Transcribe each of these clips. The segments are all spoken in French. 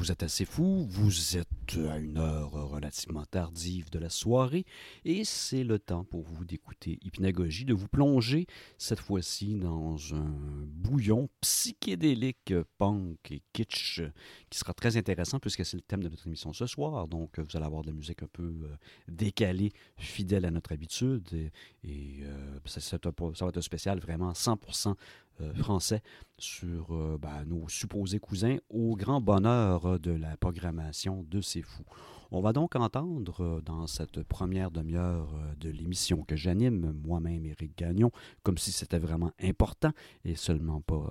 au 89.1, vous êtes assez fou, vous êtes à une heure relativement tardive de la soirée et c'est le temps pour vous d'écouter Hypnagogie, de vous plonger cette fois-ci dans un bouillon psychédélique punk et kitsch qui sera très intéressant puisque c'est le thème de notre émission ce soir. Donc vous allez avoir de la musique un peu euh, décalée, fidèle à notre habitude et, euh, ça, va être un spécial vraiment 100% euh, français sur ben, nos supposés cousins au grand bonheur de la programmation de ces On va donc entendre dans cette première demi-heure de l'émission que j'anime, moi-même Éric Gagnon, comme si c'était vraiment important et seulement pas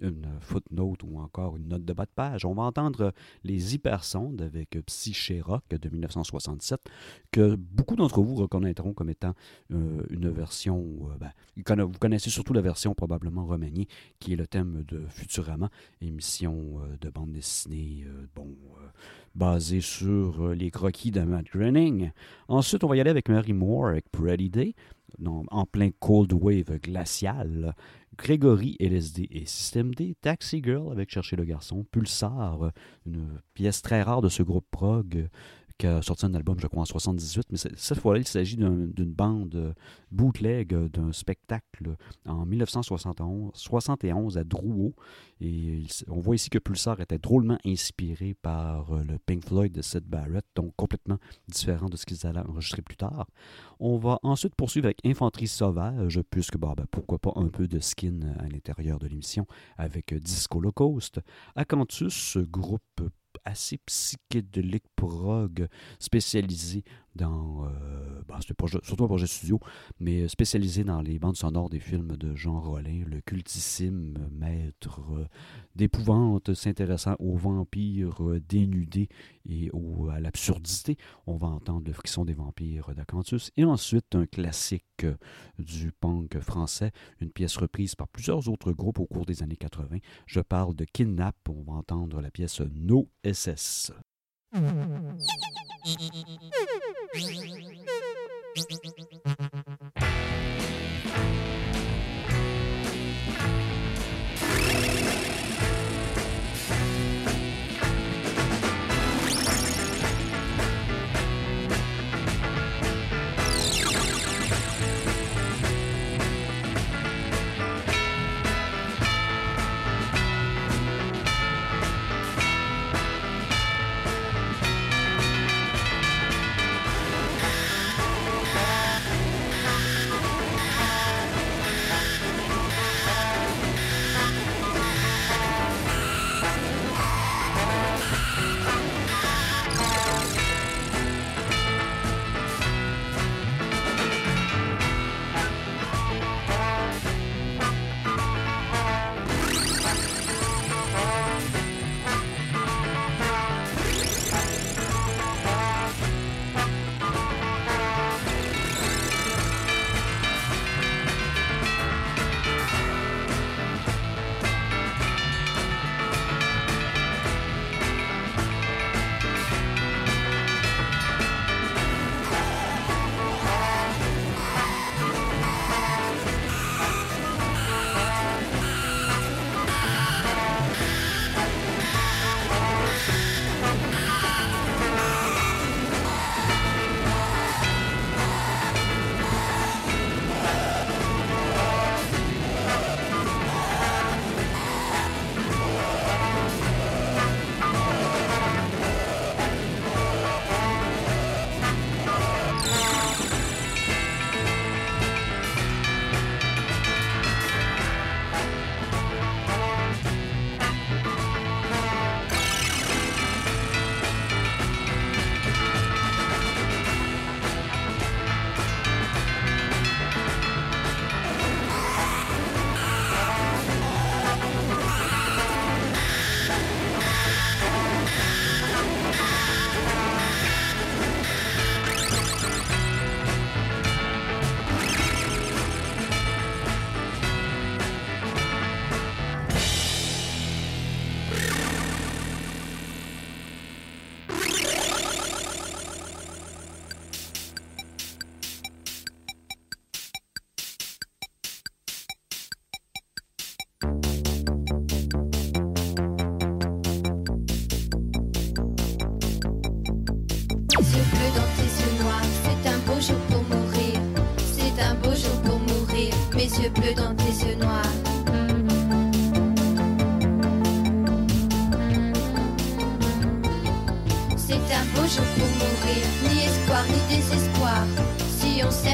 une footnote ou encore une note de bas de page. On va entendre les hypersondes avec Psyché Rock de 1967, que beaucoup d'entre vous reconnaîtront comme étant euh, une version, euh, ben, vous connaissez surtout la version probablement remaniée, qui est le thème de Futurama, émission euh, de bande dessinée, bon, basée sur les croquis de Matt Groening. Ensuite, on va y aller avec Mary Moore, avec Pretty Day, en plein cold wave glacial. Grégory LSD et System D, Taxi Girl avec Chercher le garçon, Pulsar, une pièce très rare de ce groupe prog qui a sorti un album, je crois, en 78, mais cette fois-là, il s'agit d'une bande bootleg d'un spectacle en 1971 71 à Drouot. Et on voit ici que Pulsar était drôlement inspiré par euh, le Pink Floyd de Sid Barrett, donc complètement différent de ce qu'ils allaient enregistrer plus tard. On va ensuite poursuivre avec Infanterie Sauvage, puisque bah, ben, pourquoi pas un peu de skin à l'intérieur de l'émission avec Disco Coast. Acanthus, groupe assez psychédélique prog spécialisé dans, euh, bah, surtout un projet studio, mais spécialisé dans les bandes sonores des films de Jean Rollin, le cultissime maître euh, d'épouvante s'intéressant aux vampires euh, dénudés et à l'absurdité. On va entendre le frisson des vampires d'Acanthus et ensuite un classique du punk français, une pièce reprise par plusieurs autres groupes au cours des années 80. Je parle de Kidnap, on va entendre la pièce No SS. Thank you.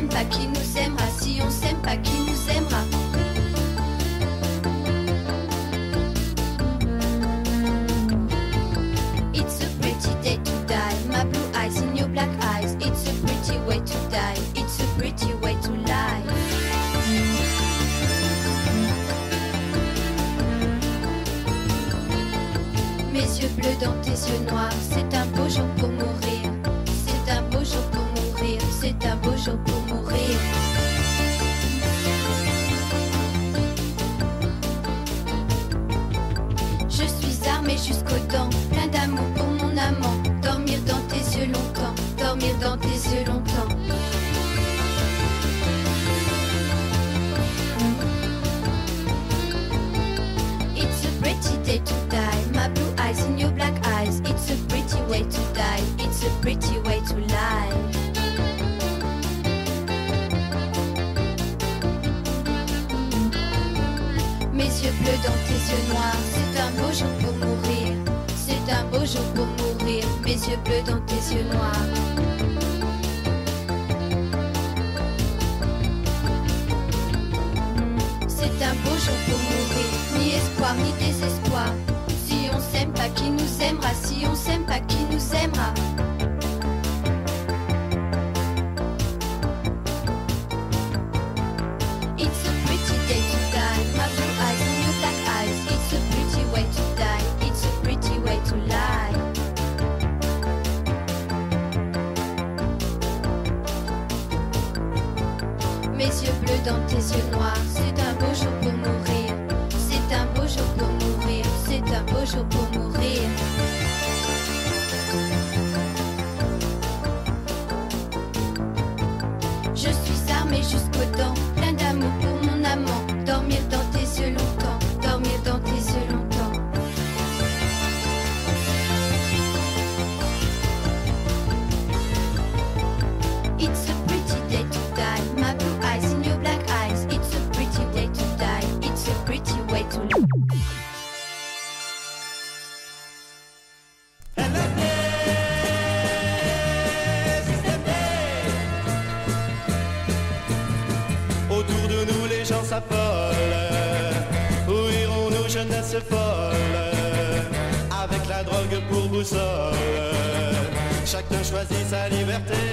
cuenta yeux bleus dans tes yeux noirs. C'est un beau jour pour mourir. C'est un beau jour pour mourir. Mes yeux bleus dans tes yeux noirs. C'est un beau jour pour mourir, ni espoir ni désespoir. Si on s'aime pas, qui nous tes yeux noirs. C'est un beau jour pour mourir. C'est un beau jour pour mourir. C'est un beau jour pour mourir. Je suis armée jusqu'aux dents. choisi sa liberté.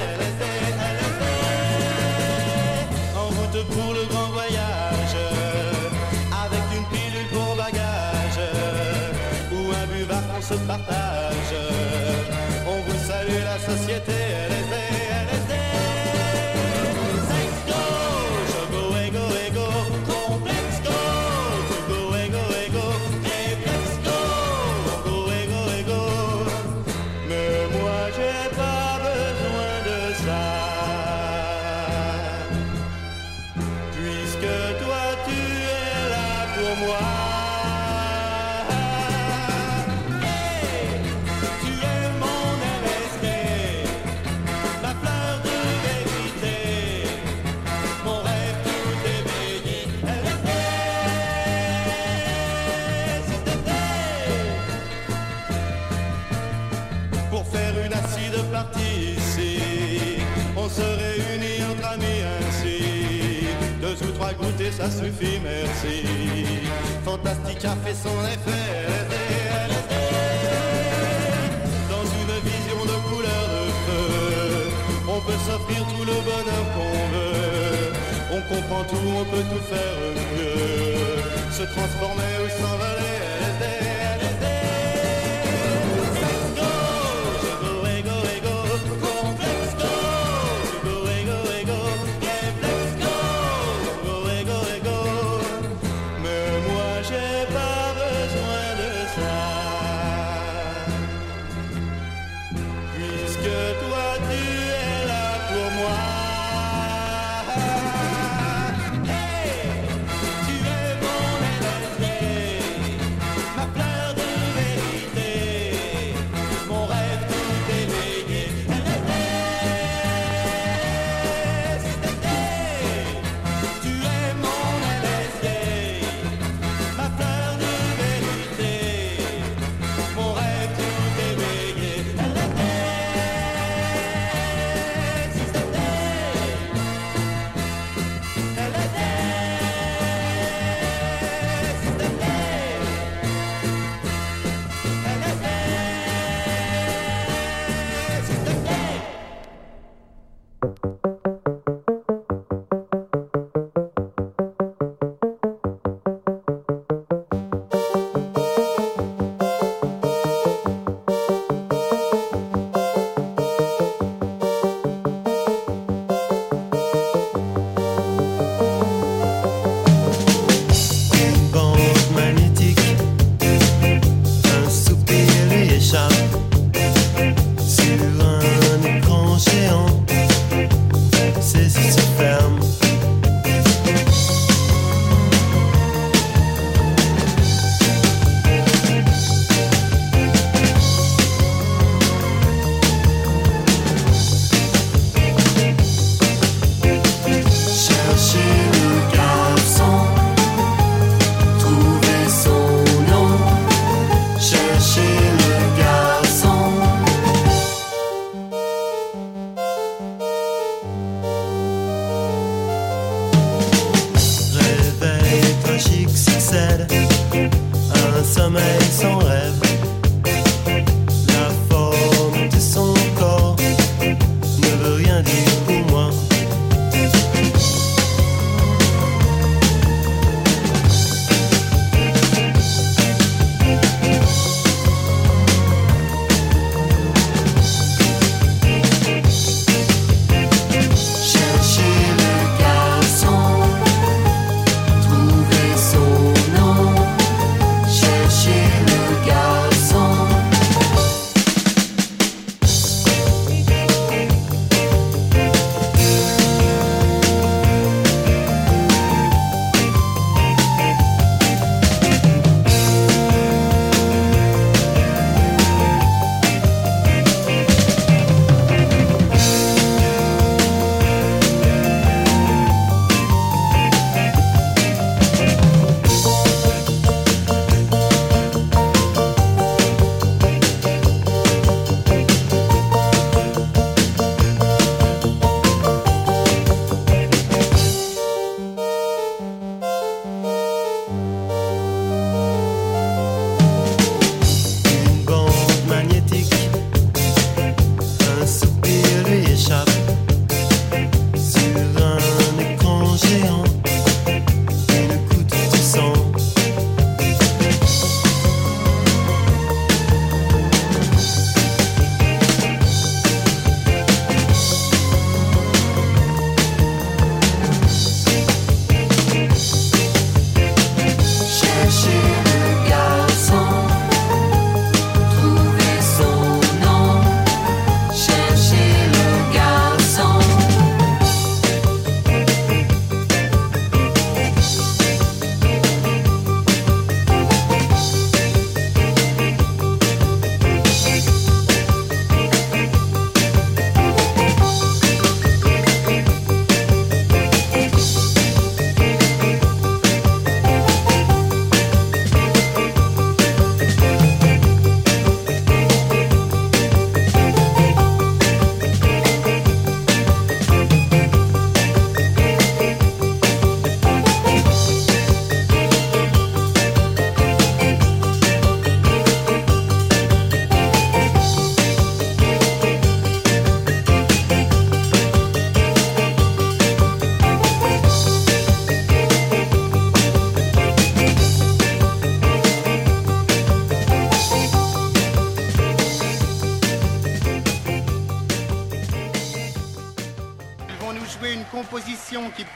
ça suffit, merci. Fantastique a fait son effet. Dans une vision de couleur de feu, on peut s'offrir tout le bonheur qu'on veut. On comprend tout, on peut tout faire mieux. Se transformer ou s'envoler.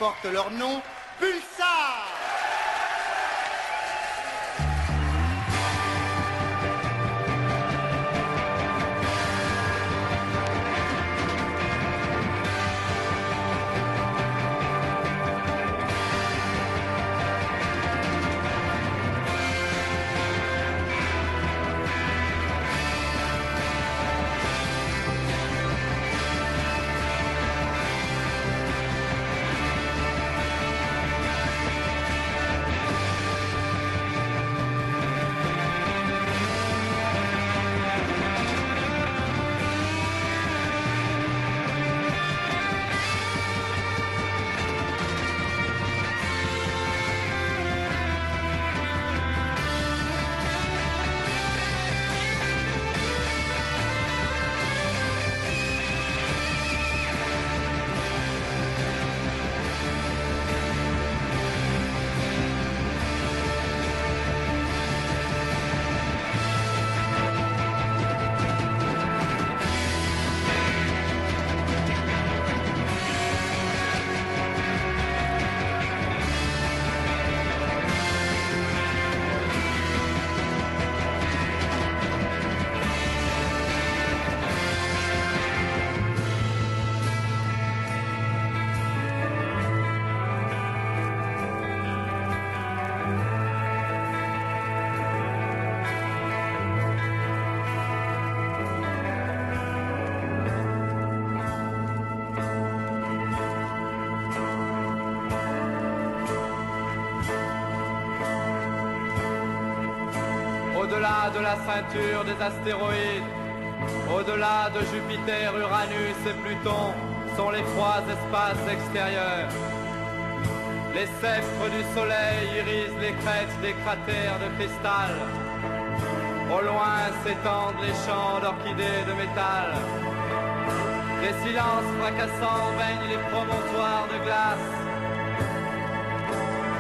Édition qui porte leur nom, la ceinture des astéroïdes, au-delà de Jupiter, Uranus et Pluton, sont les froids espaces extérieurs. Les sceptres du soleil irisent les crêtes des cratères de cristal. Au loin s'étendent les champs d'orchidées de métal. Des silences fracassants baignent les promontoires de glace.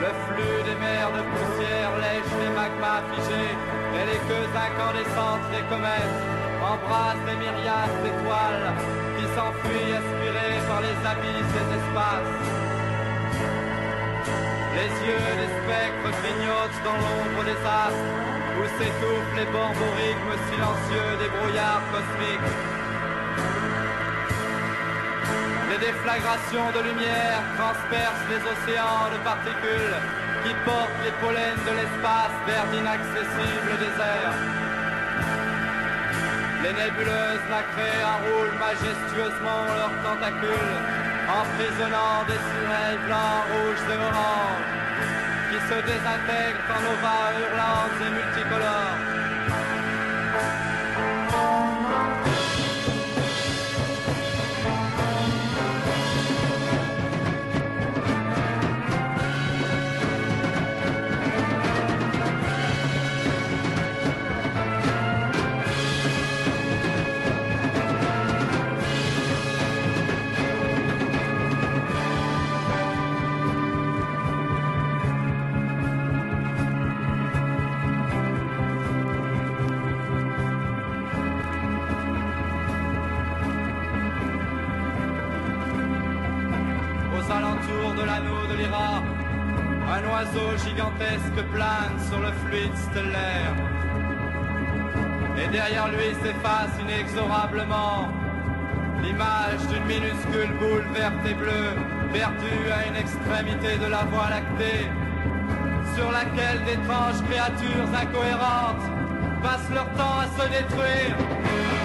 Le flux des mers de poussière lèche les magmas figés et les queues incandescentes des comètes embrassent les myriades d'étoiles qui s'enfuient aspirées par les abysses des espaces. Les yeux des spectres clignotent dans l'ombre des astres où s'étouffent les borborigmes silencieux des brouillards cosmiques. Les déflagrations de lumière transpercent les océans de particules qui portent les pollens de l'espace vers d'inaccessibles déserts. Les nébuleuses nacrées enroulent majestueusement leurs tentacules, emprisonnant des sirènes blancs, rouges et oranges, qui se désintègrent en ovales hurlantes et multicolores. Plane sur le fluide stellaire. Et derrière lui s'efface inexorablement l'image d'une minuscule boule verte et bleue perdue à une extrémité de la voie lactée, sur laquelle d'étranges créatures incohérentes passent leur temps à se détruire.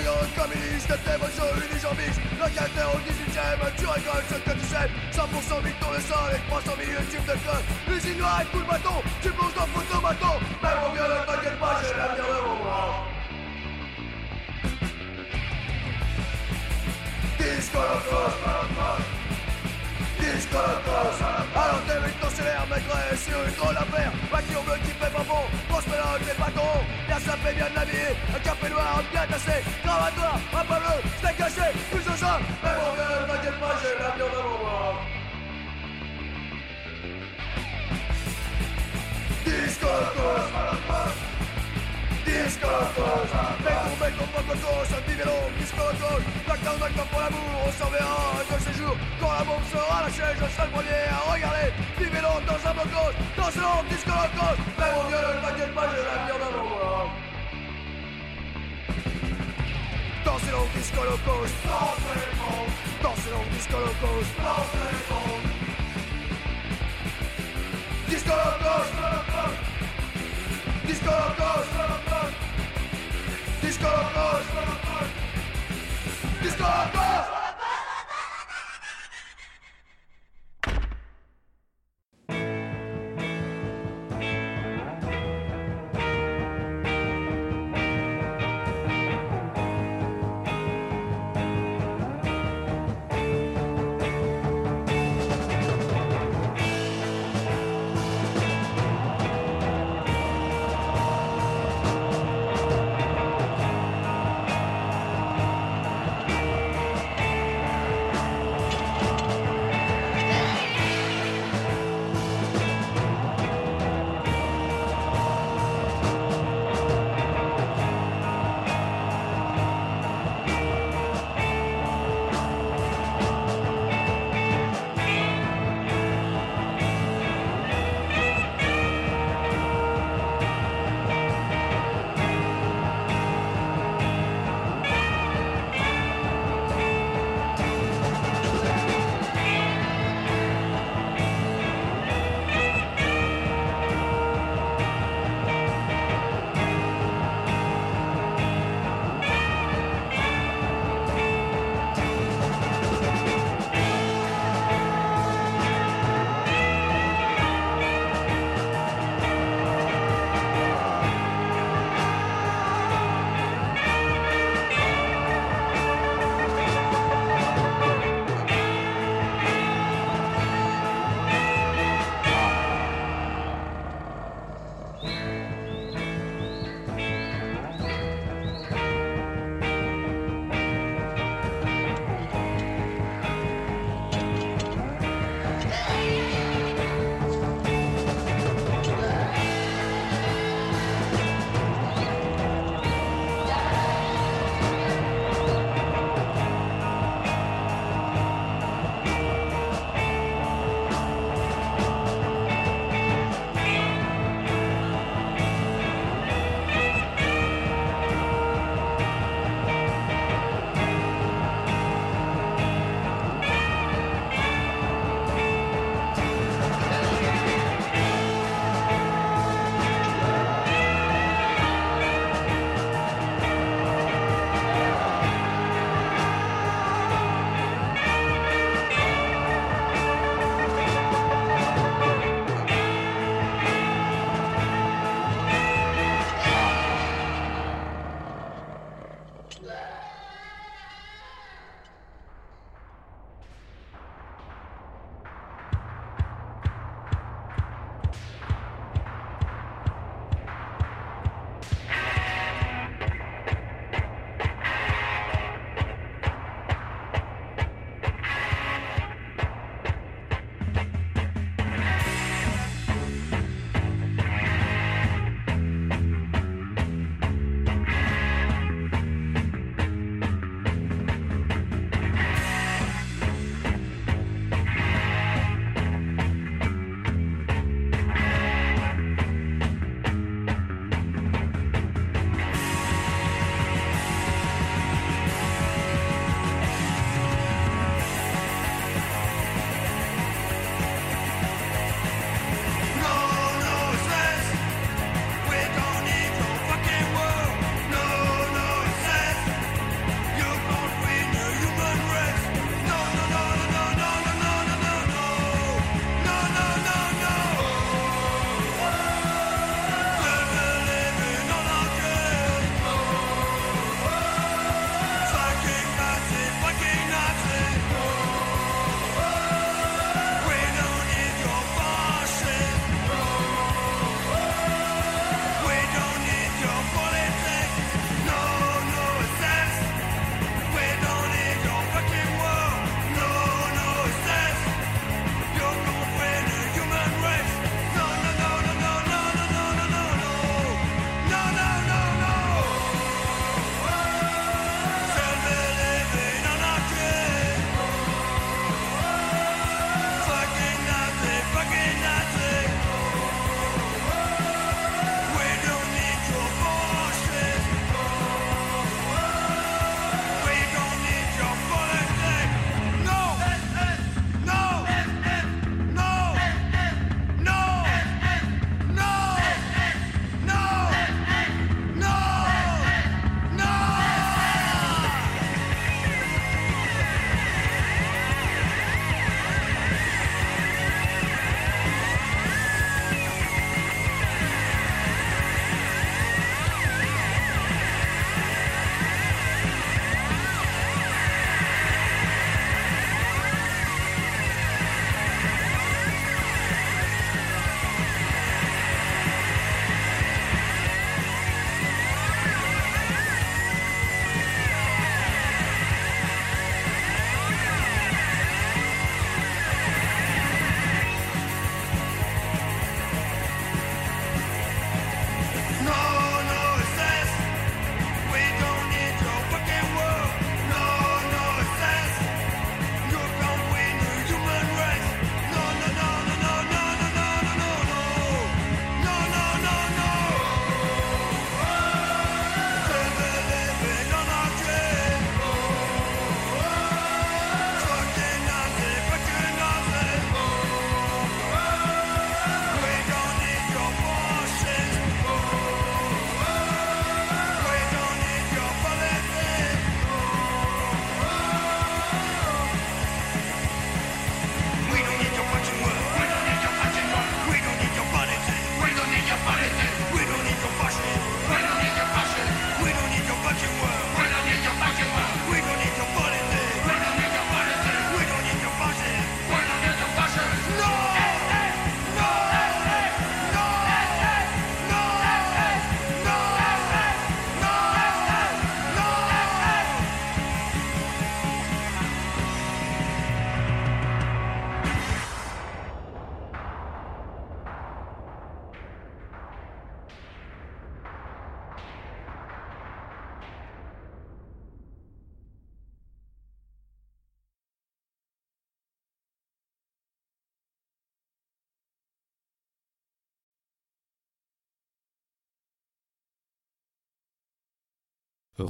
Propagande communiste, thème jaune, unijambiste Locataire au 18ème, tu récoltes ce que tu sèmes 100% vite dans le sol et 300 000 tubes de code L'usine noire tout le bâton, tu plonges dans le photomaton Mais mon vieux, ne t'inquiète pas, j'ai l'avenir devant moi Disco Locos Disco Locos Alors t'es vite dans l'air, maigret sur une drôle affaire Voiture bleue qui fait pas bon, grosse mélange des patrons Bien sapé, bien habillé, un café noir bien tassé Cravate noire, un pas bleu, steak caché, plus ça Mais mon t'inquiète pas, j'ai pour l'amour, on un Quand la bombe sera lâchée, je serai le à regarder. Vélo dans un dans Disco Mais mon vieux, t'inquiète pas, j'ai l'avenir devant Disco Locos Dans ce long Disco Locos Disco Locos Disco Locos Disco Locos Disco Locos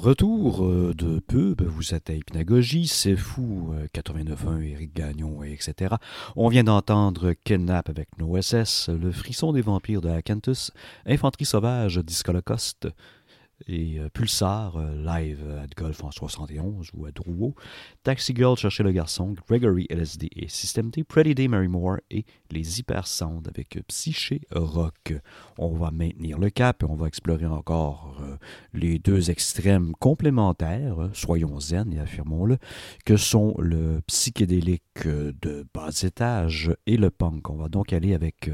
Retour euh, de pub, vous êtes à Hypnagogie, c'est fou, 89.1, Eric Gagnon, etc. On vient d'entendre Kidnap avec No SS, Le frisson des vampires de Acanthus, Infanterie sauvage d'Iscolocoste, et euh, Pulsar, euh, live à Golf en 71 ou à Drouot, Taxi Girl, Chercher le garçon, Gregory LSD et System D, Pretty Day Mary Moore et les Hyper Sound avec Psyché Rock. On va maintenir le cap et on va explorer encore euh, les deux extrêmes complémentaires, soyons zen et affirmons-le, que sont le psychédélique de bas étage et le punk. On va donc aller avec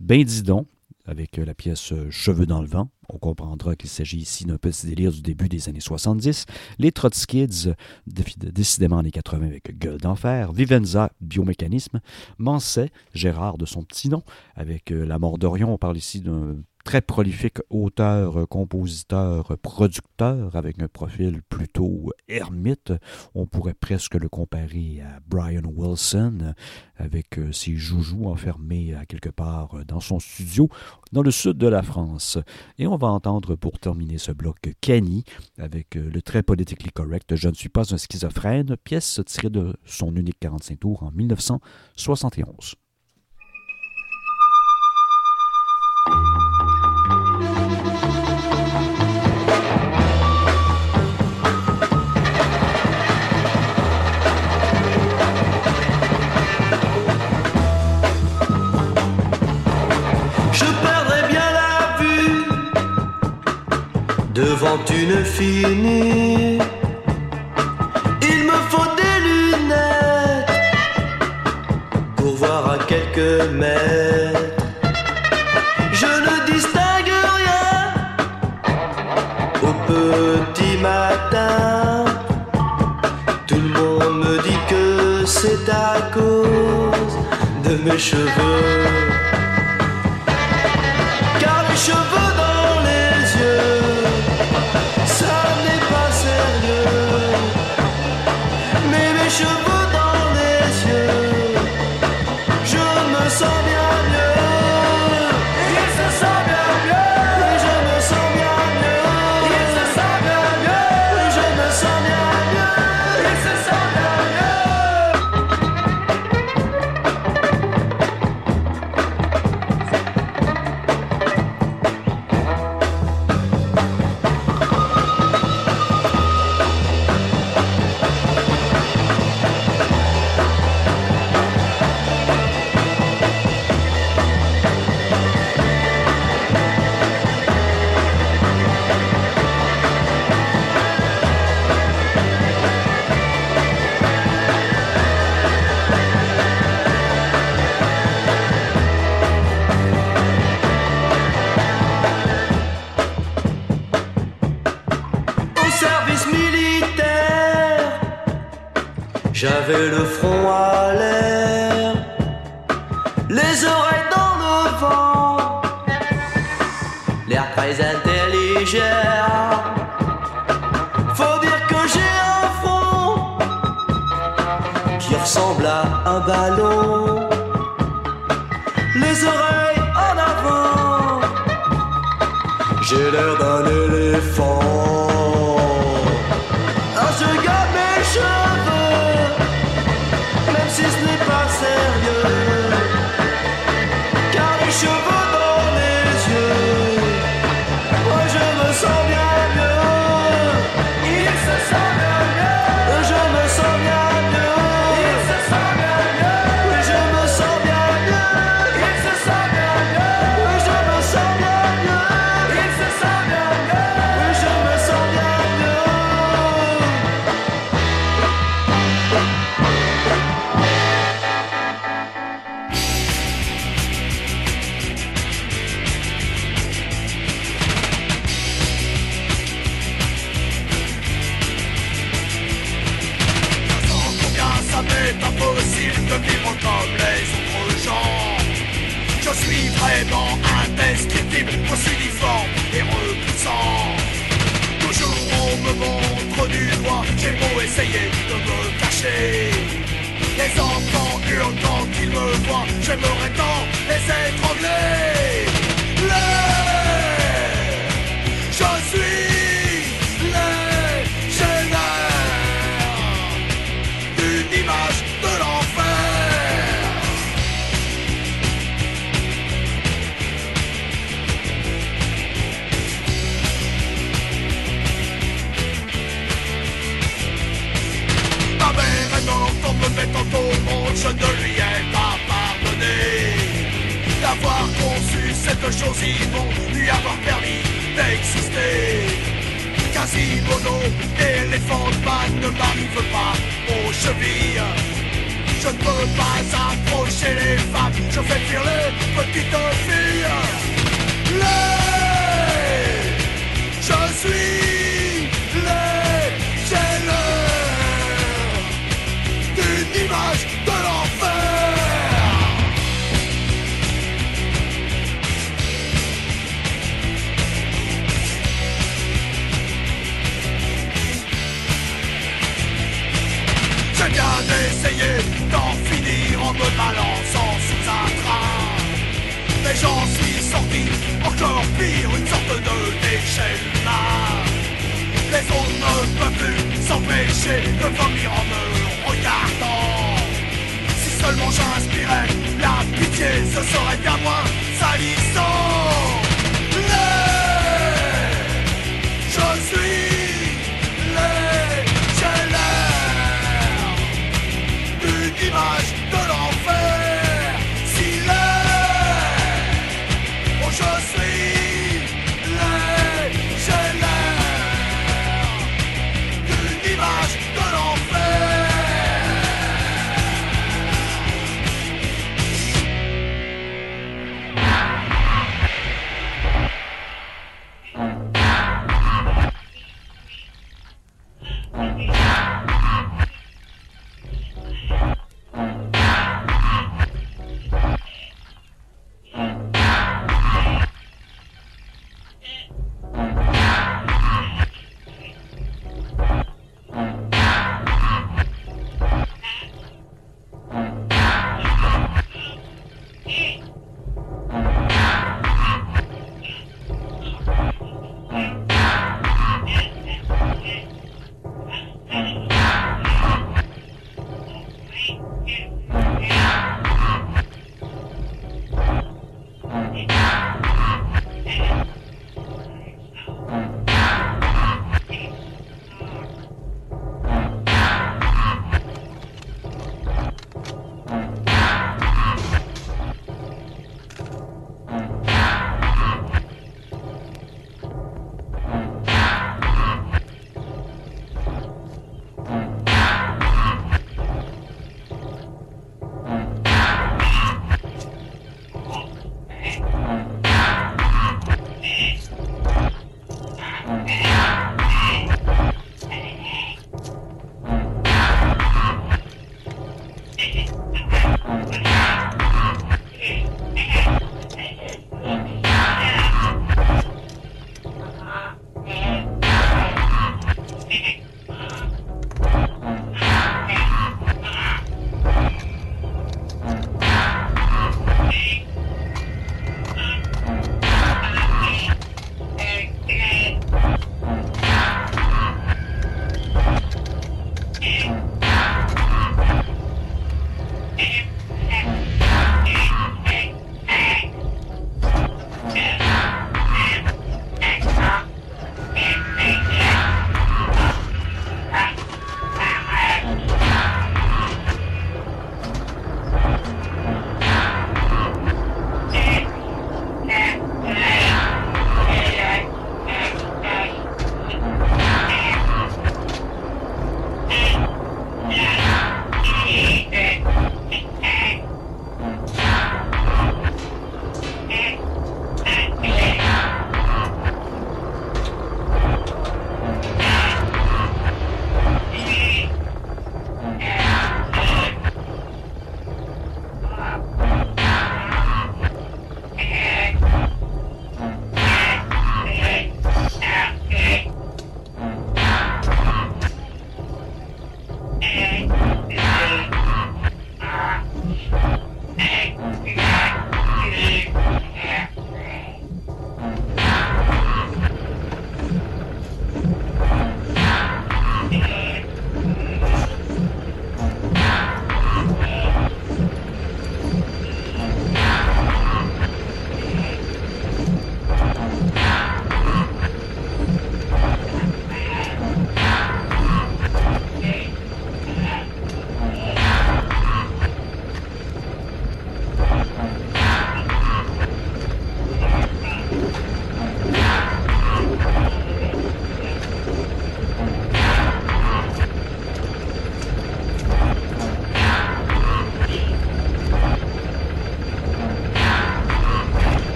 Bindidon avec la pièce Cheveux dans le vent. On comprendra qu'il s'agit ici d'un petit délire du début des années 70. Les Trotskids, décidément années 80 avec Gueule d'enfer. Vivenza, Biomécanisme. Manset, Gérard de son petit nom, avec La mort d'Orion. On parle ici d'un très prolifique auteur, compositeur, producteur, avec un profil plutôt ermite. On pourrait presque le comparer à Brian Wilson, avec euh, ses joujoux enfermés à quelque part dans son studio dans le sud de la France. Et on va entendre pour terminer ce bloc Kenny, avec euh, le très politically correct Je ne suis pas un schizophrène, pièce tirée de son unique 45 tours en 1971. Il me faut des lunettes pour voir à quelques mètres. Je ne distingue rien au petit matin. Tout le monde me dit que c'est à cause de mes cheveux. J'avais le front à l'air, les oreilles dans le vent, l'air très intelligent. Faut dire que j'ai un front qui ressemble à un ballon,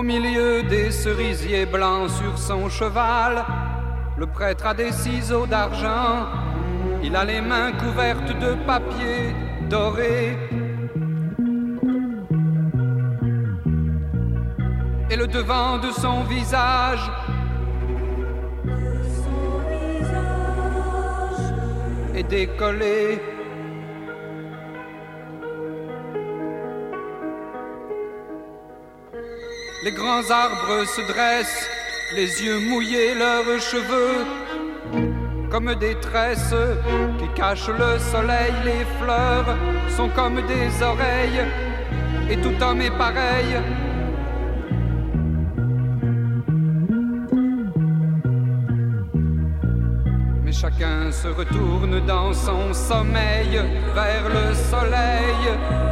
Au milieu des cerisiers blancs sur son cheval, le prêtre a des ciseaux d'argent. Il a les mains couvertes de papier doré. Et le devant de son visage est décollé. Grands arbres se dressent, les yeux mouillés, leurs cheveux comme des tresses qui cachent le soleil. Les fleurs sont comme des oreilles, et tout homme est pareil. Mais chacun se retourne dans son sommeil vers le soleil.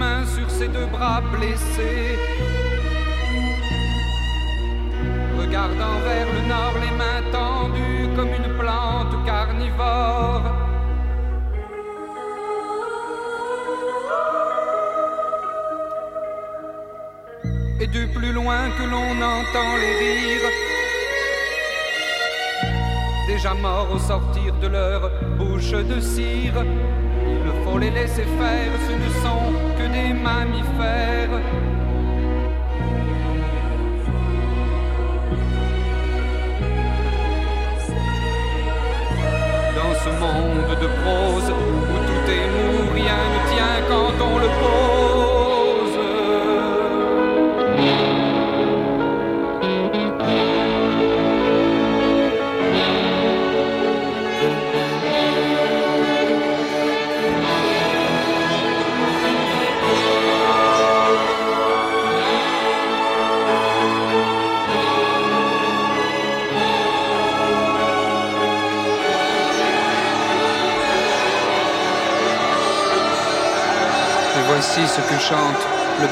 Mains, sur ses deux bras blessés. Regardant vers le nord, les mains tendues comme une plante carnivore. Et du plus loin que l'on entend les rires, déjà morts au sortir de leur bouche de cire faut les laisser faire, des mammifères.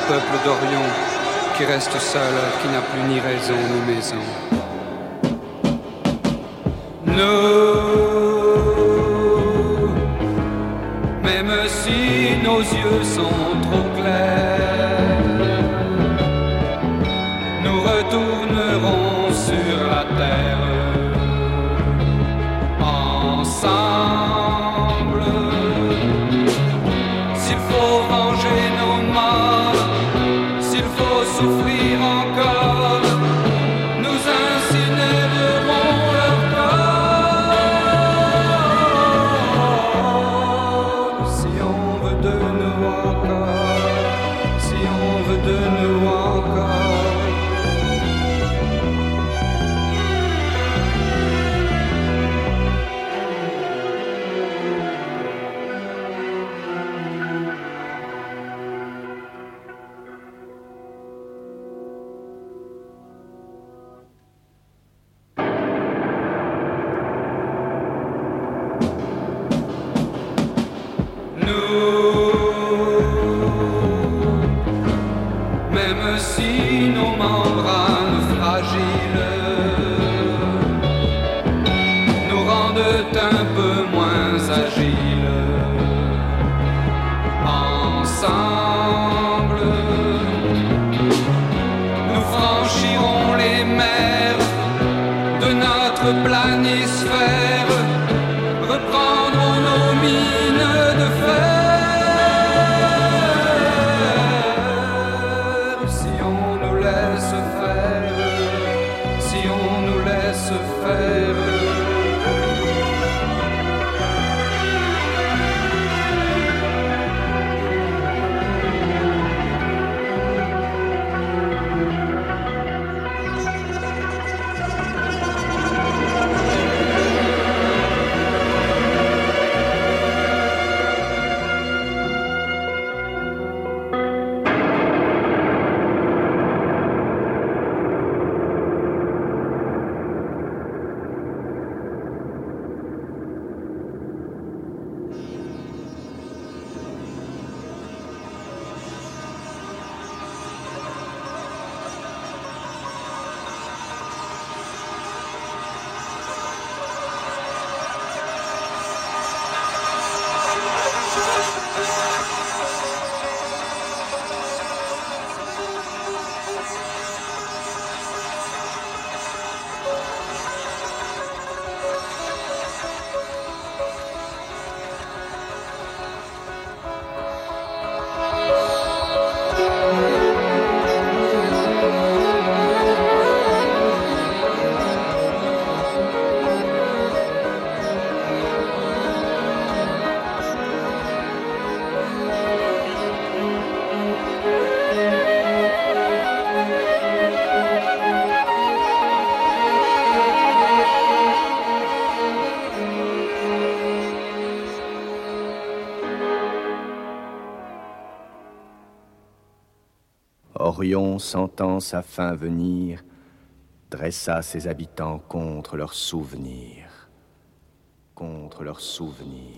Peuple d'Orion, qui reste seul, qui n'a plus ni raison ni maison. sentant sa fin venir, dressa ses habitants contre leurs souvenirs, contre leurs souvenirs.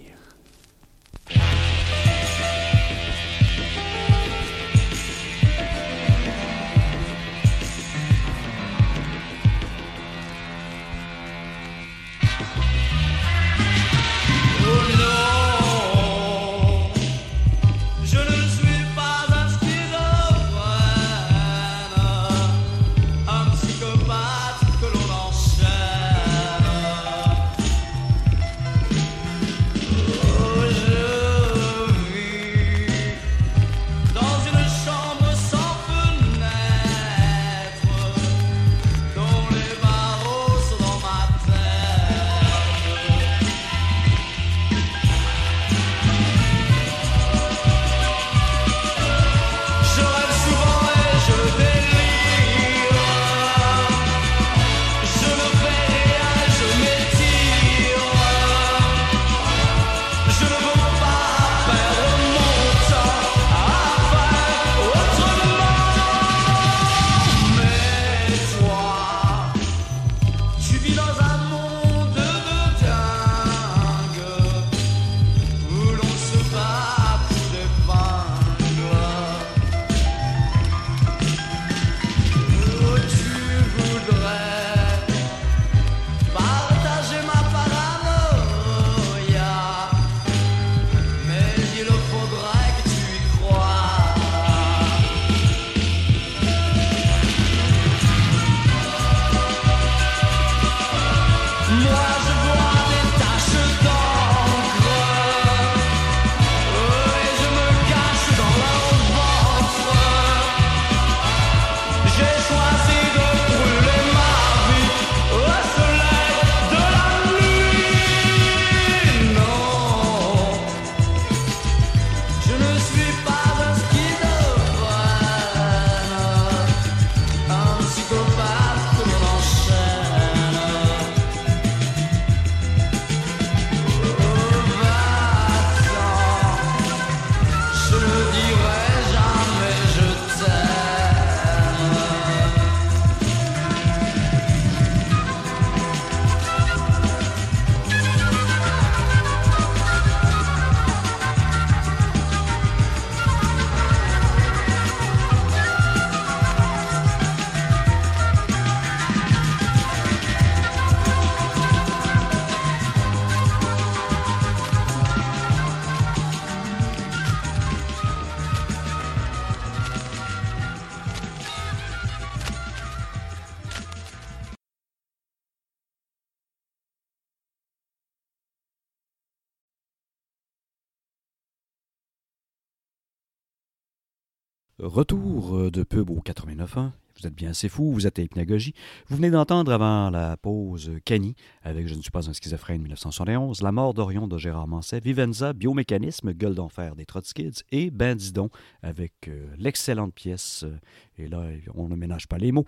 Retour euh, de pub au 89.1. Vous êtes bien assez fou, vous êtes à Hypnagogie. Vous venez d'entendre avant la pause Cani avec Je ne suis pas un schizophrène 1971, La mort d'Orion de Gérard Manset, Vivenza, Biomécanisme, Gueule d'enfer des Trotskids et Bandidon avec euh, l'excellente pièce, euh, et là on ne ménage pas les mots,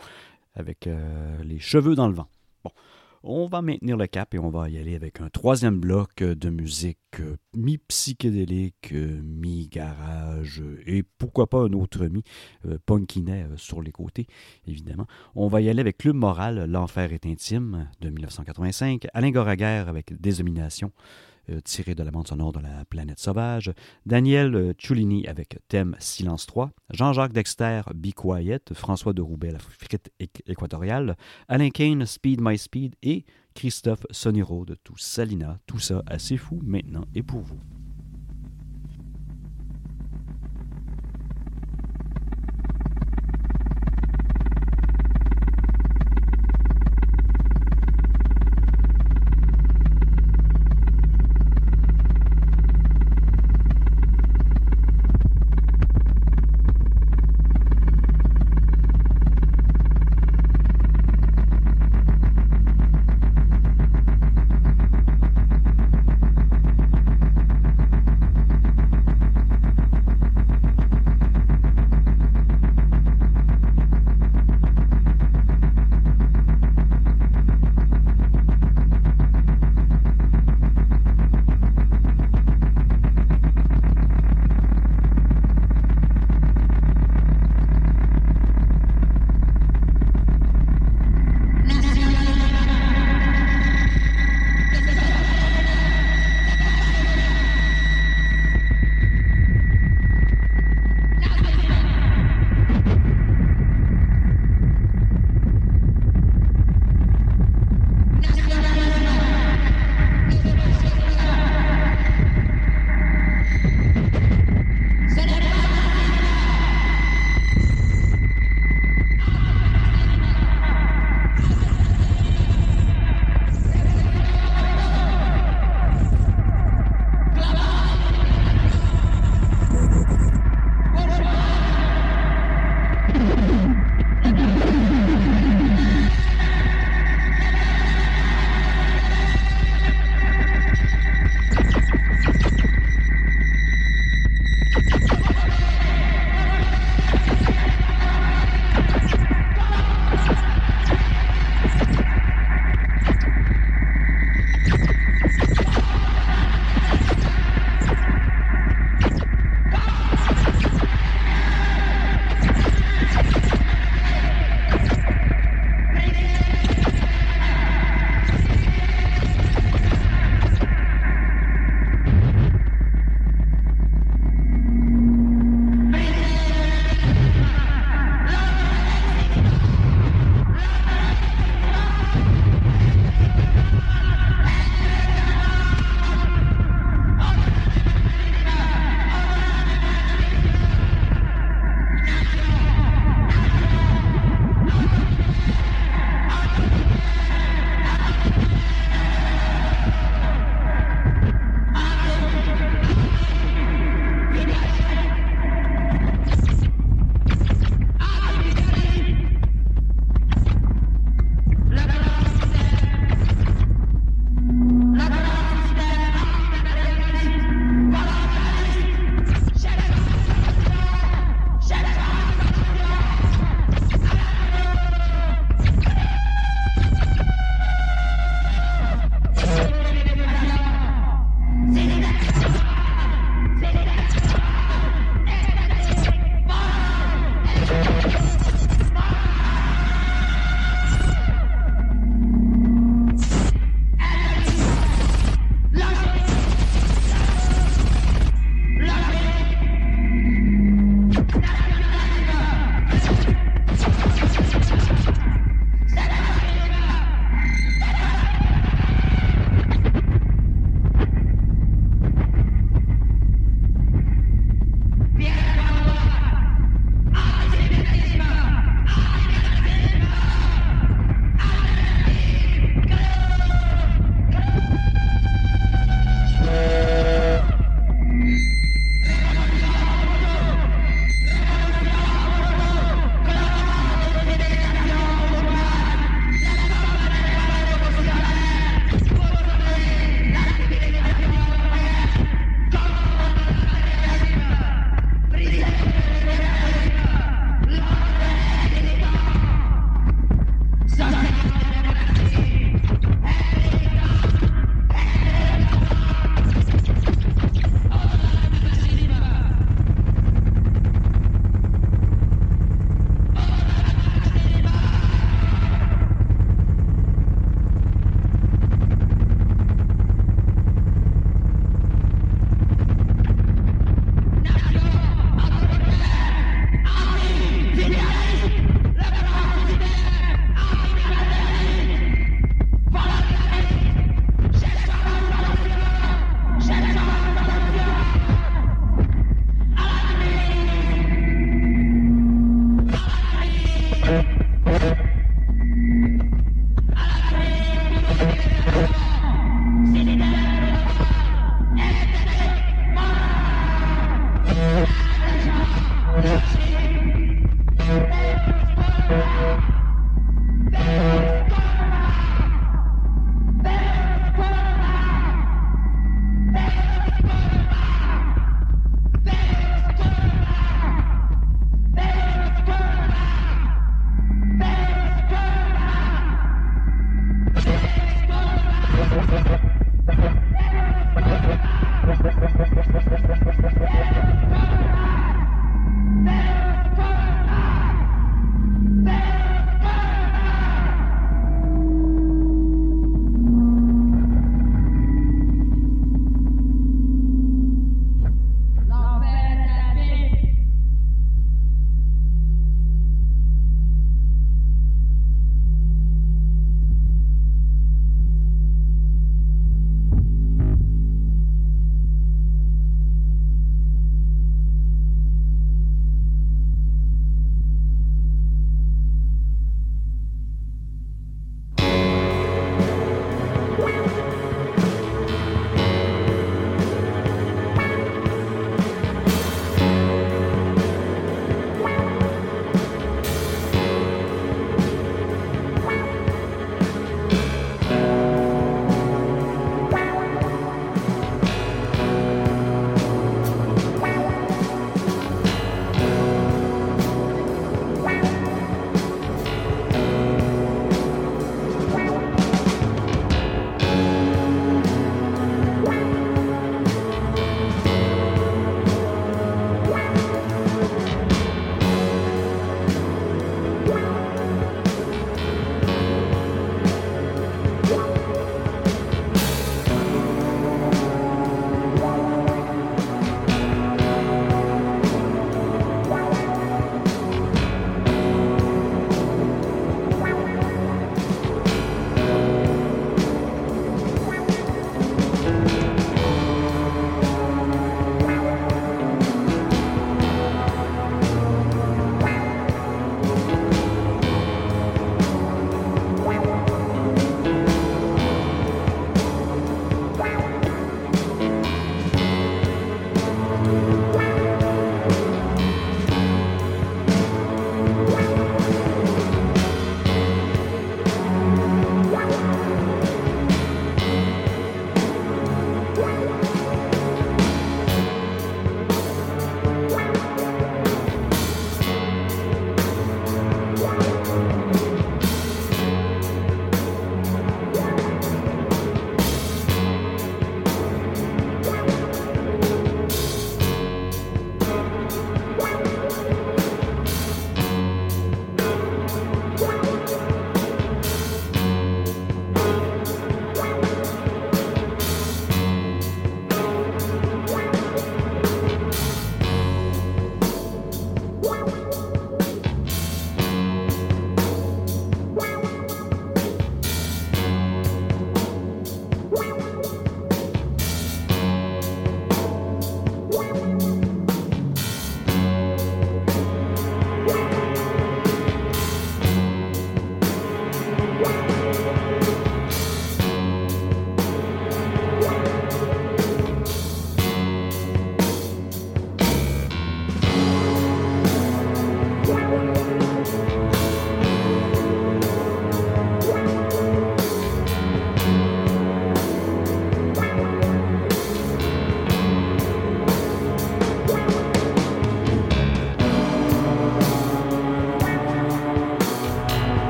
avec les cheveux dans le vent. Bon, on va maintenir le cap et on va y aller avec un troisième bloc de musique euh, mi-psychédélique, euh, mi-garage et pourquoi pas un autre mi-punkinet euh, sur les côtés, évidemment. On va y aller avec Club Moral, L'Enfer est intime de 1985, Alain Goraguer avec Désomination euh, tiré de la bande sonore de la planète sauvage, Daniel euh, Ciulini avec thème Silence 3, Jean-Jacques Dexter Be Quiet, François de Roubaix La frite équatoriale, Alain Kane Speed My Speed. Et Christophe Soniro de Tout Salina. Tout ça assez fou maintenant et pour vous.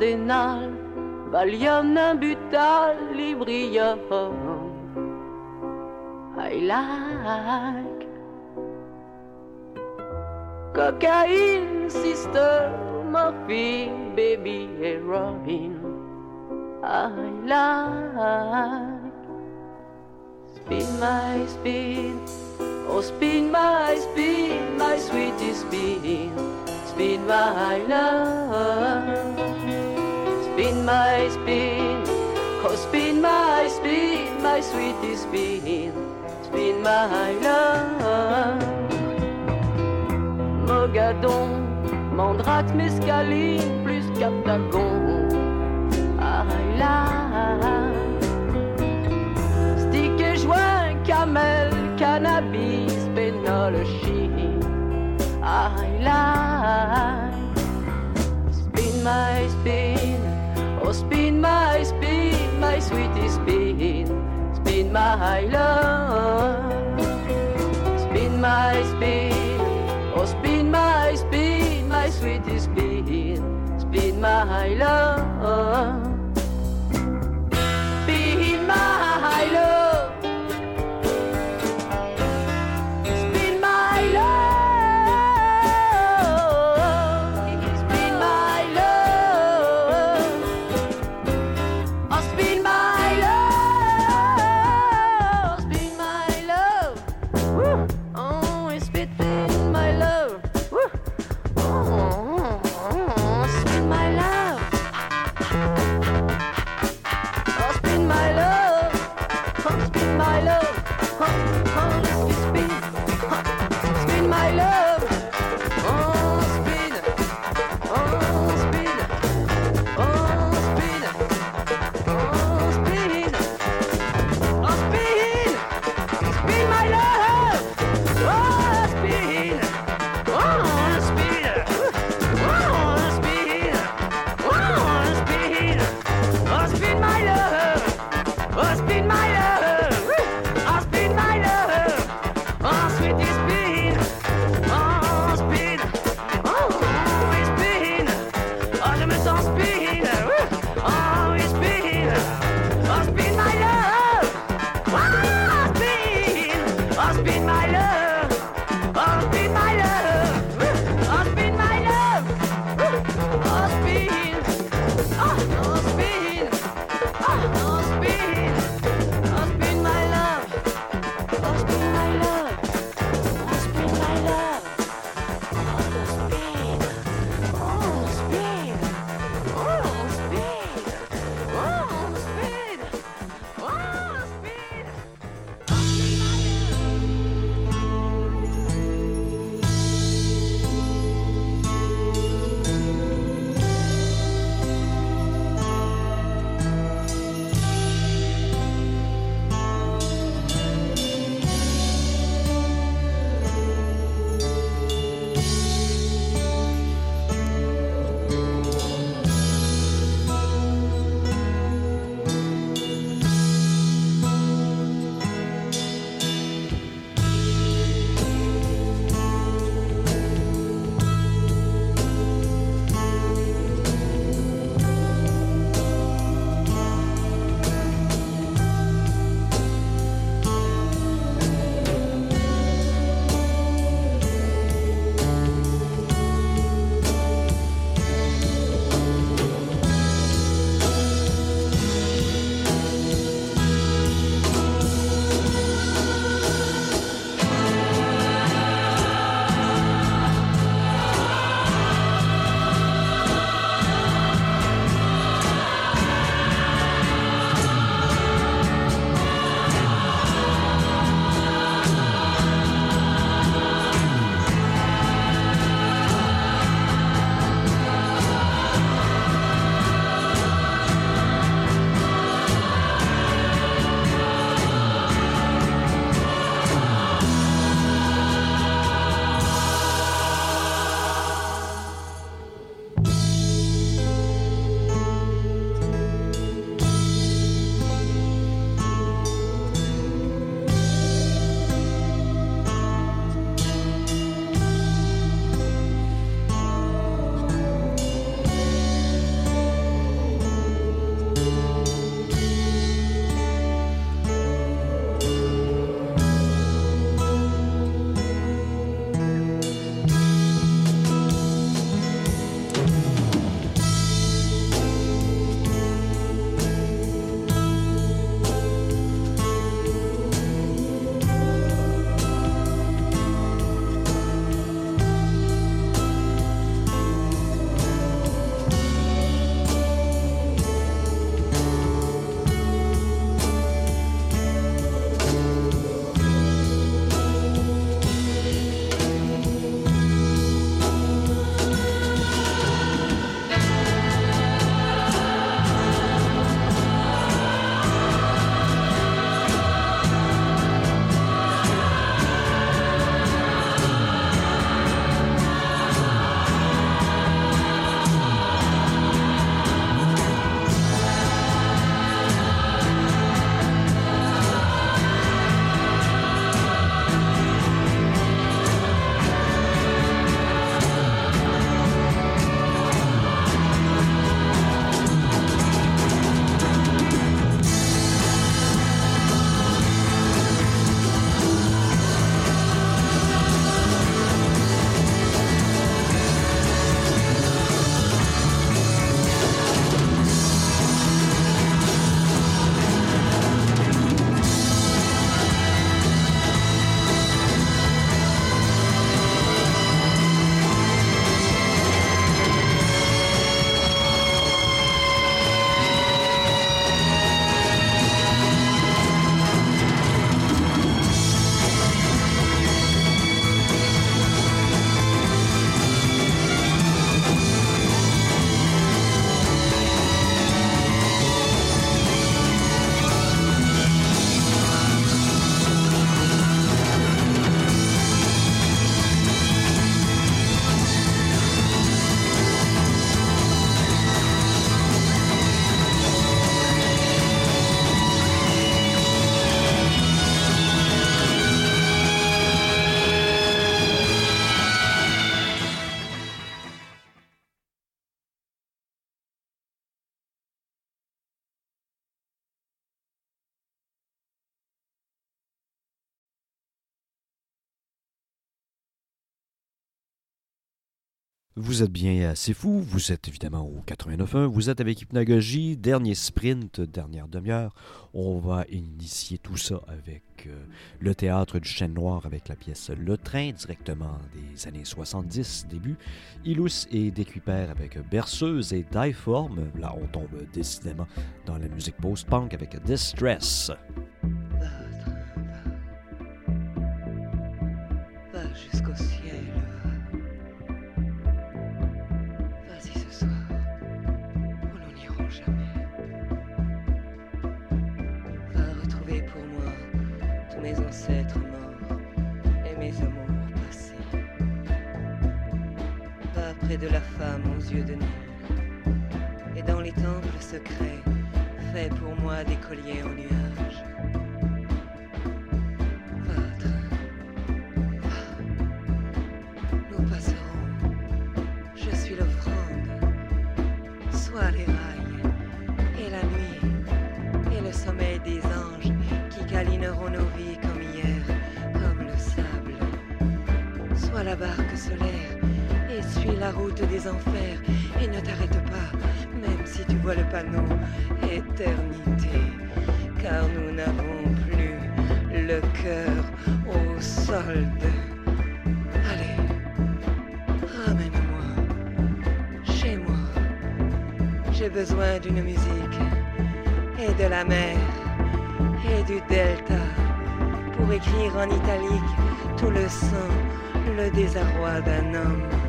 Cardinal, Valium, Nambutal, Librium. I like cocaine, sister, morphine, baby, heroin. I like spin my spin, oh spin my spin, my sweetie spin, spin my love, spin my spin, oh spin my spin, my sweetie spin, spin my love. Mogadon, Mandrate, Mescaline, plus Captagon. I like Stick et joint, camel, cannabis, pénol, chine. I like Spin my spin, oh spin my spin, my sweetie spin, spin my love. Spin my spin, oh spin my spin, my sweetie spin, spin my love. Spin my love. Vous êtes bien assez fou, vous êtes évidemment au 89.1, vous êtes avec Hypnagogie, dernier sprint, dernière demi-heure. On va initier tout ça avec euh, le théâtre du Chêne Noir avec la pièce Le Train, directement des années 70, début. Ilus et Décuper avec Berceuse et Dieform. Là, on tombe décidément dans la musique post-punk avec Distress. De la femme aux yeux de Nil. Et dans les temples secrets, fais pour moi des colliers en nuages. Train, nous passerons. Je suis l'offrande. Sois les rails et la nuit et le sommeil des anges qui câlineront nos vies comme hier, comme le sable. Sois la barque solaire la route des enfers et ne t'arrête pas, même si tu vois le panneau éternité, car nous n'avons plus le cœur au solde. Allez, ramène-moi chez moi. J'ai besoin d'une musique et de la mer et du delta pour écrire en italique tout le sang, le désarroi d'un homme.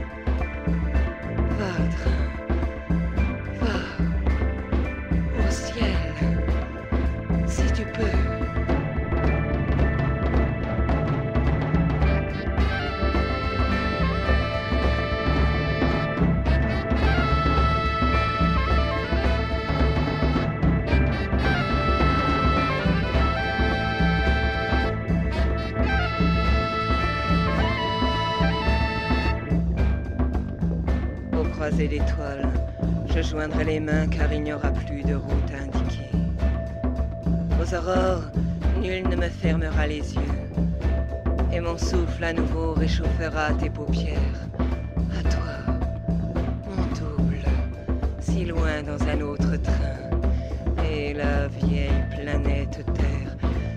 Je joindrai les mains car il n'y aura plus de route indiquée. Aux aurores, nul ne me fermera les yeux. Et mon souffle à nouveau réchauffera tes paupières. À toi, mon double, si loin dans un autre train. Et la vieille planète Terre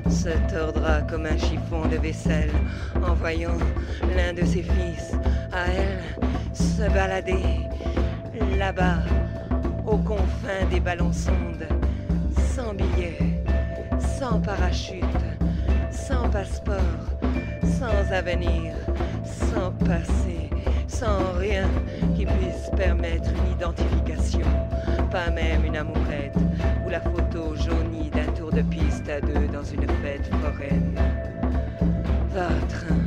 se tordra comme un chiffon de vaisselle en voyant l'un de ses fils, à elle, se balader là-bas, aux confins des ballons sondes, sans billets, sans parachute, sans passeport, sans avenir, sans passé, sans rien qui puisse permettre une identification, pas même une amourette ou la photo jaunie d'un tour de piste à deux dans une fête foraine. Va, train,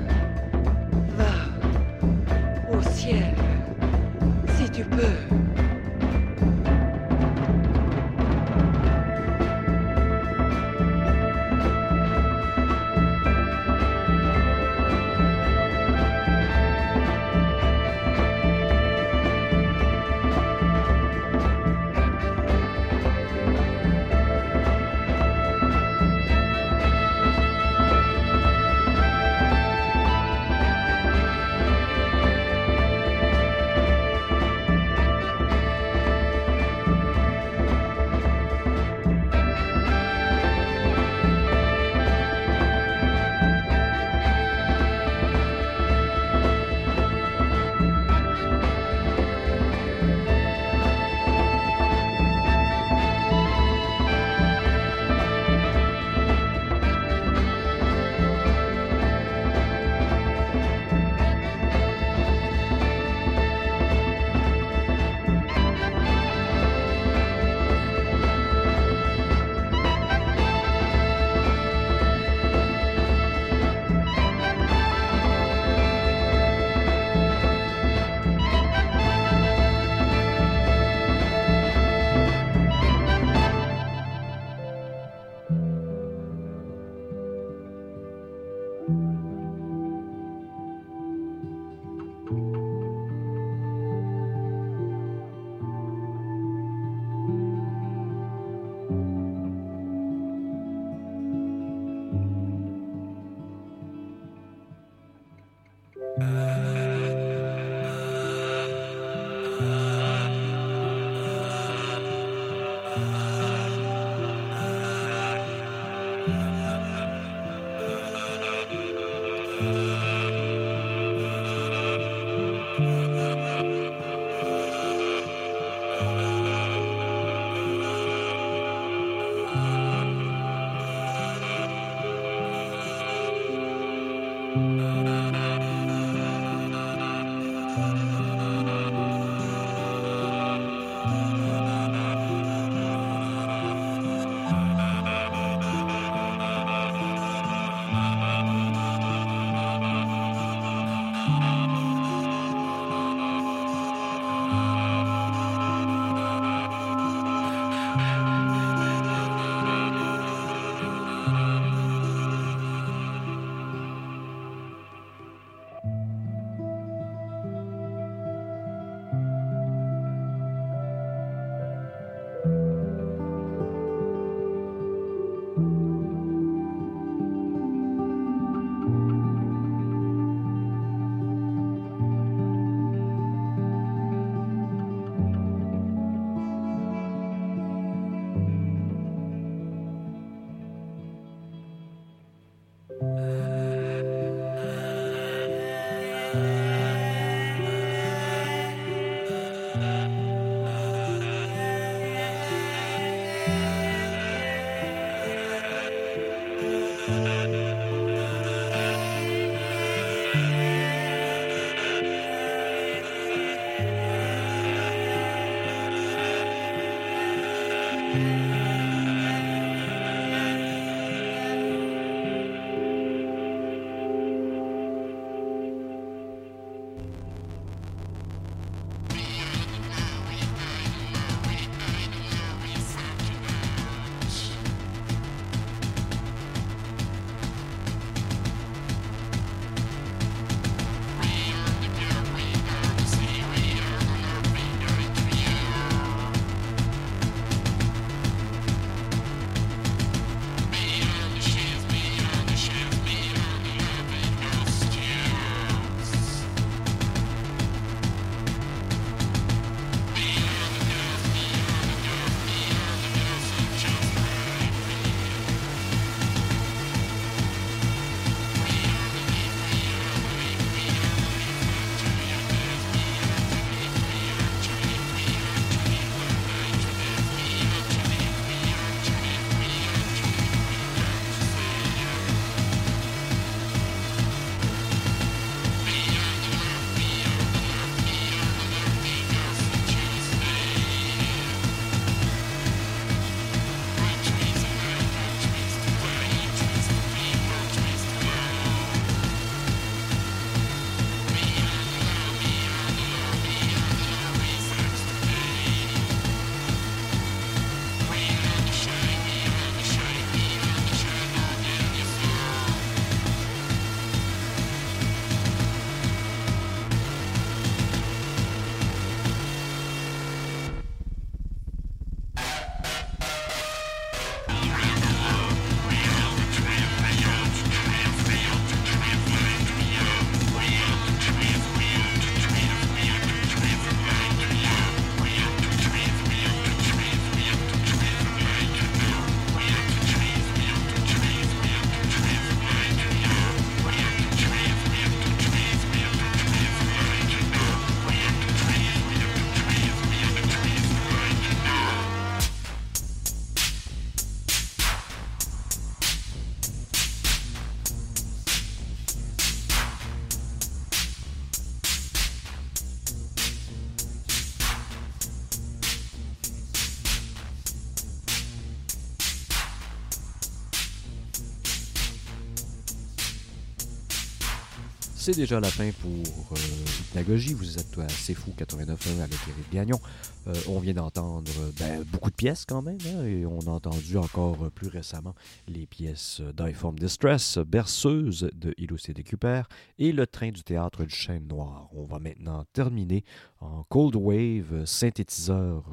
C'est déjà la fin pour euh, Hypnagogie. Vous êtes à C'est Fou 89.1 avec Eric Gagnon. Euh, on vient d'entendre ben, beaucoup de pièces quand même, hein, et on a entendu encore euh, plus récemment les pièces d'Iform Distress, Berceuse de C.D. Cooper et Le train du théâtre du Chêne Noir. On va maintenant terminer en Cold Wave, synthétiseur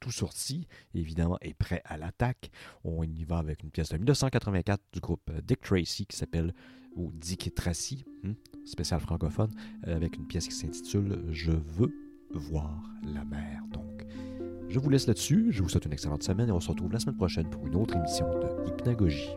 tout sorti, évidemment, et prêt à l'attaque. On y va avec une pièce de 1984 du groupe Dick Tracy qui s'appelle ou Dick Tracy, hmm, spécial francophone, euh, avec une pièce qui s'intitule Je veux voir la mer. Donc, je vous laisse là-dessus. Je vous souhaite une excellente semaine et on se retrouve la semaine prochaine pour une autre émission de Hypnagogie.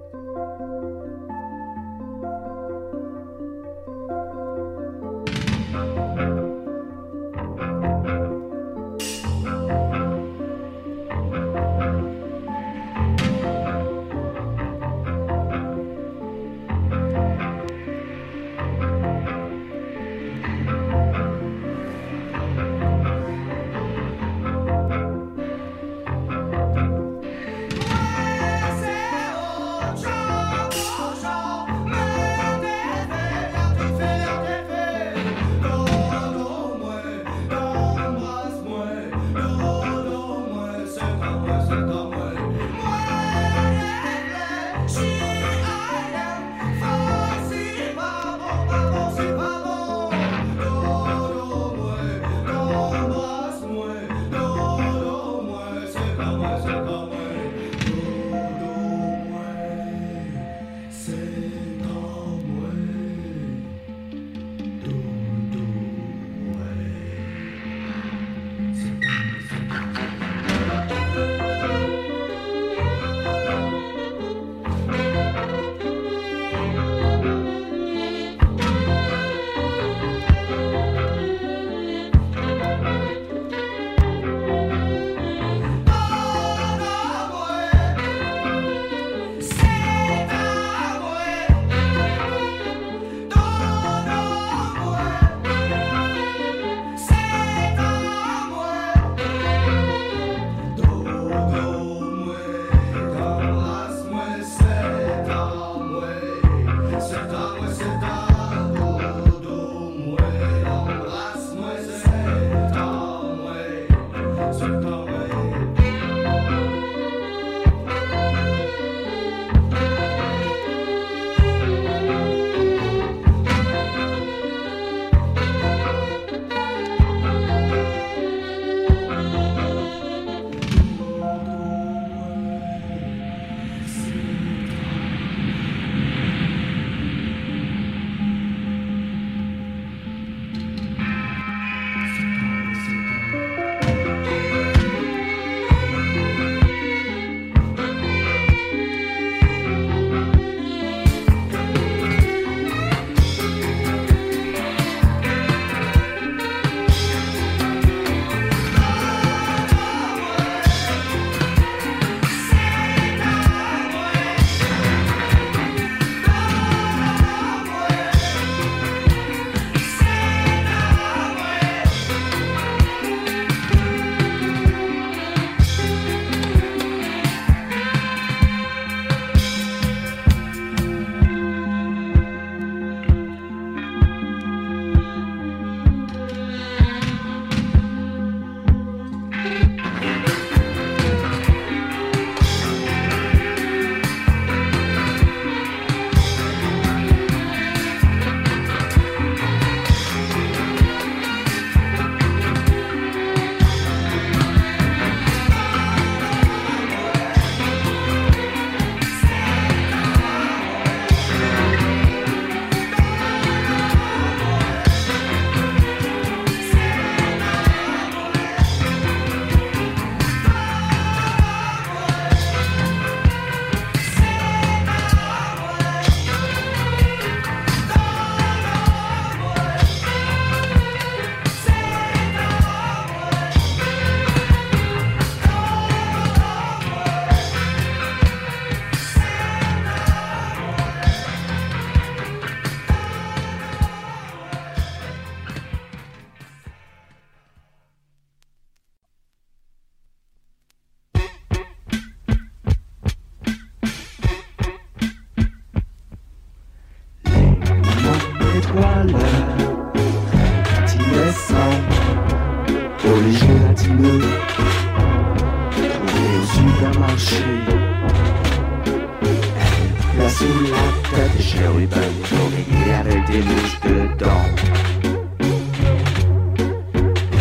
Réveillé avec des mouches dedans.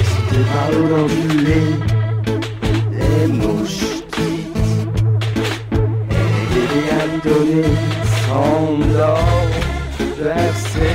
C'était par l'odeur du lait, les mouches quittes. Et les bébés à lui donner s'endorment, versés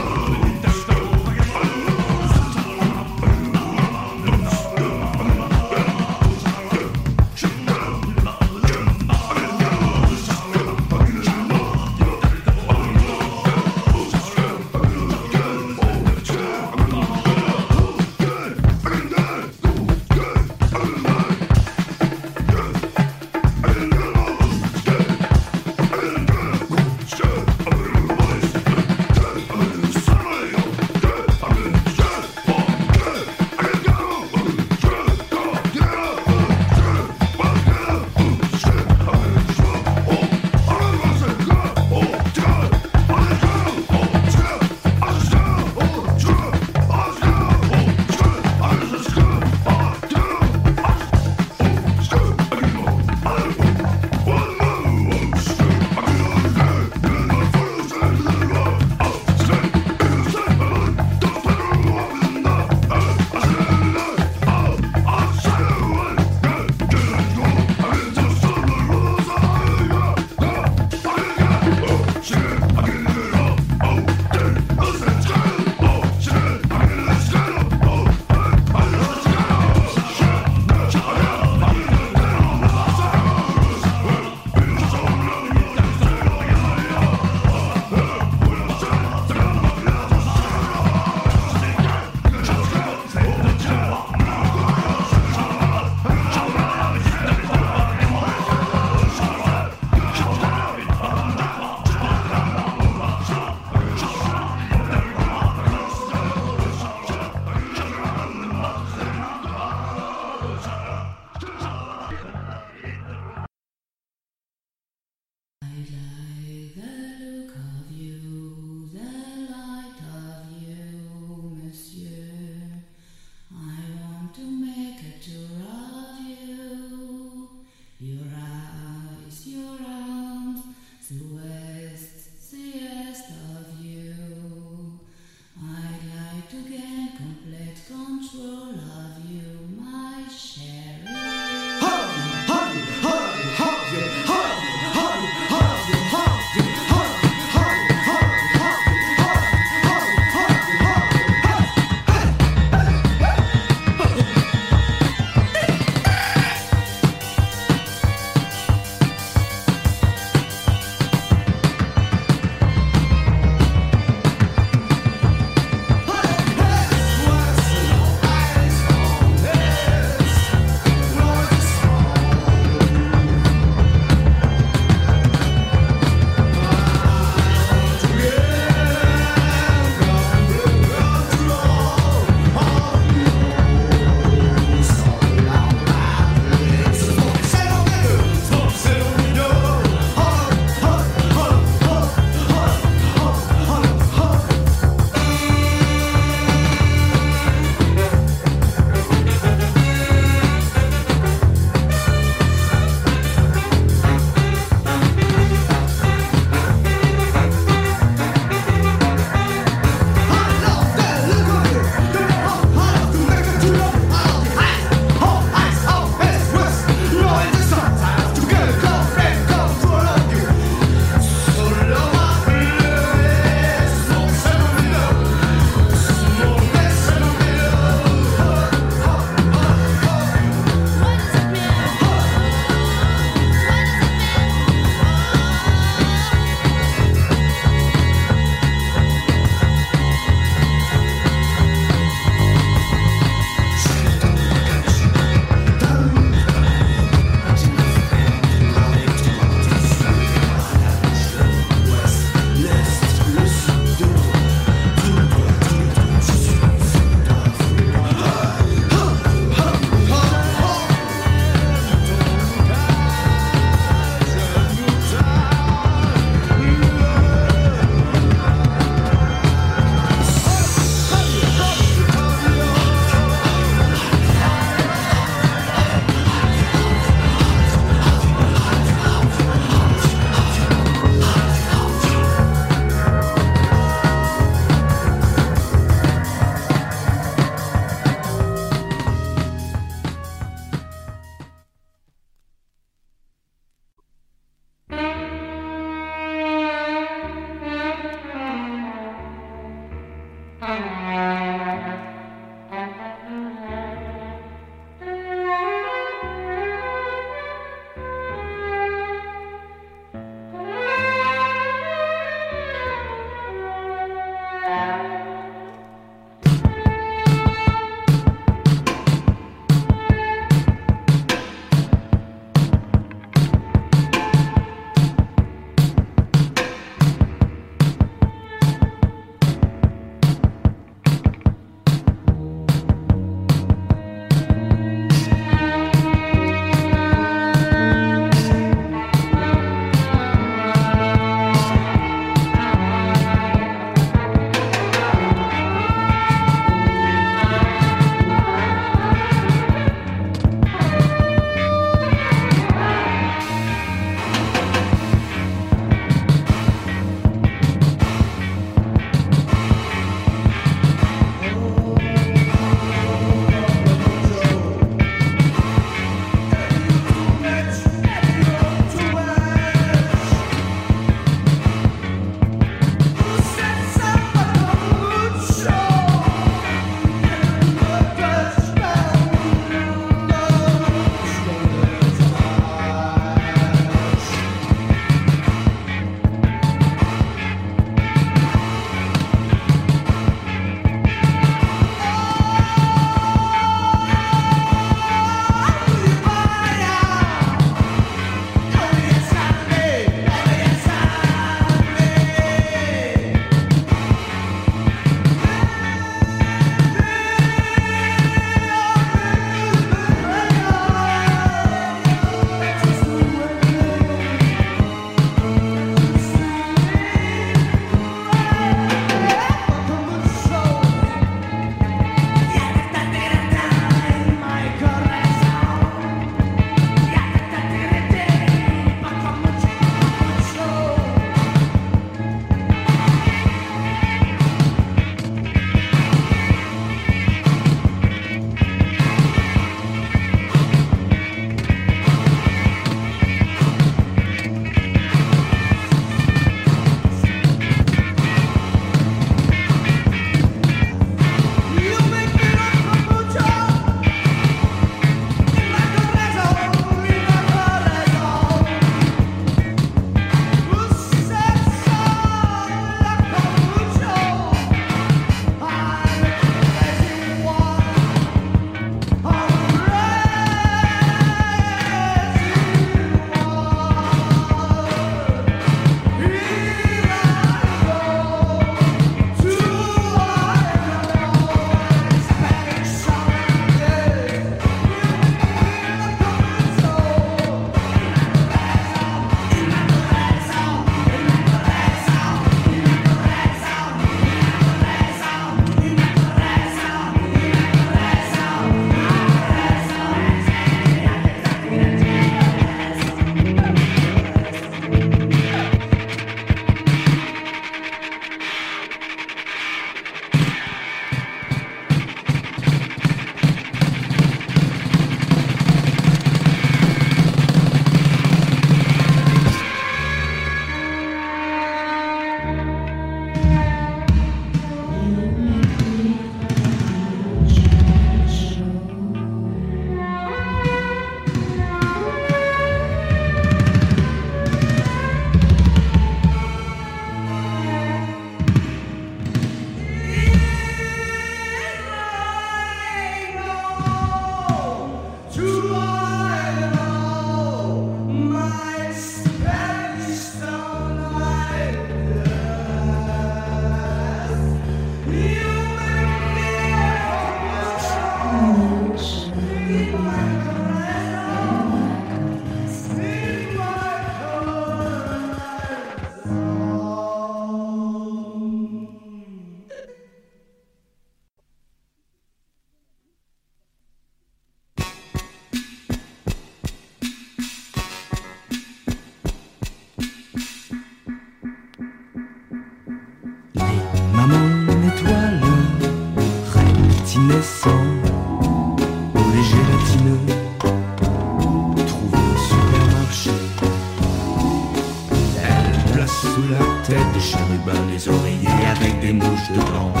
des oreillers avec des mouches dedans.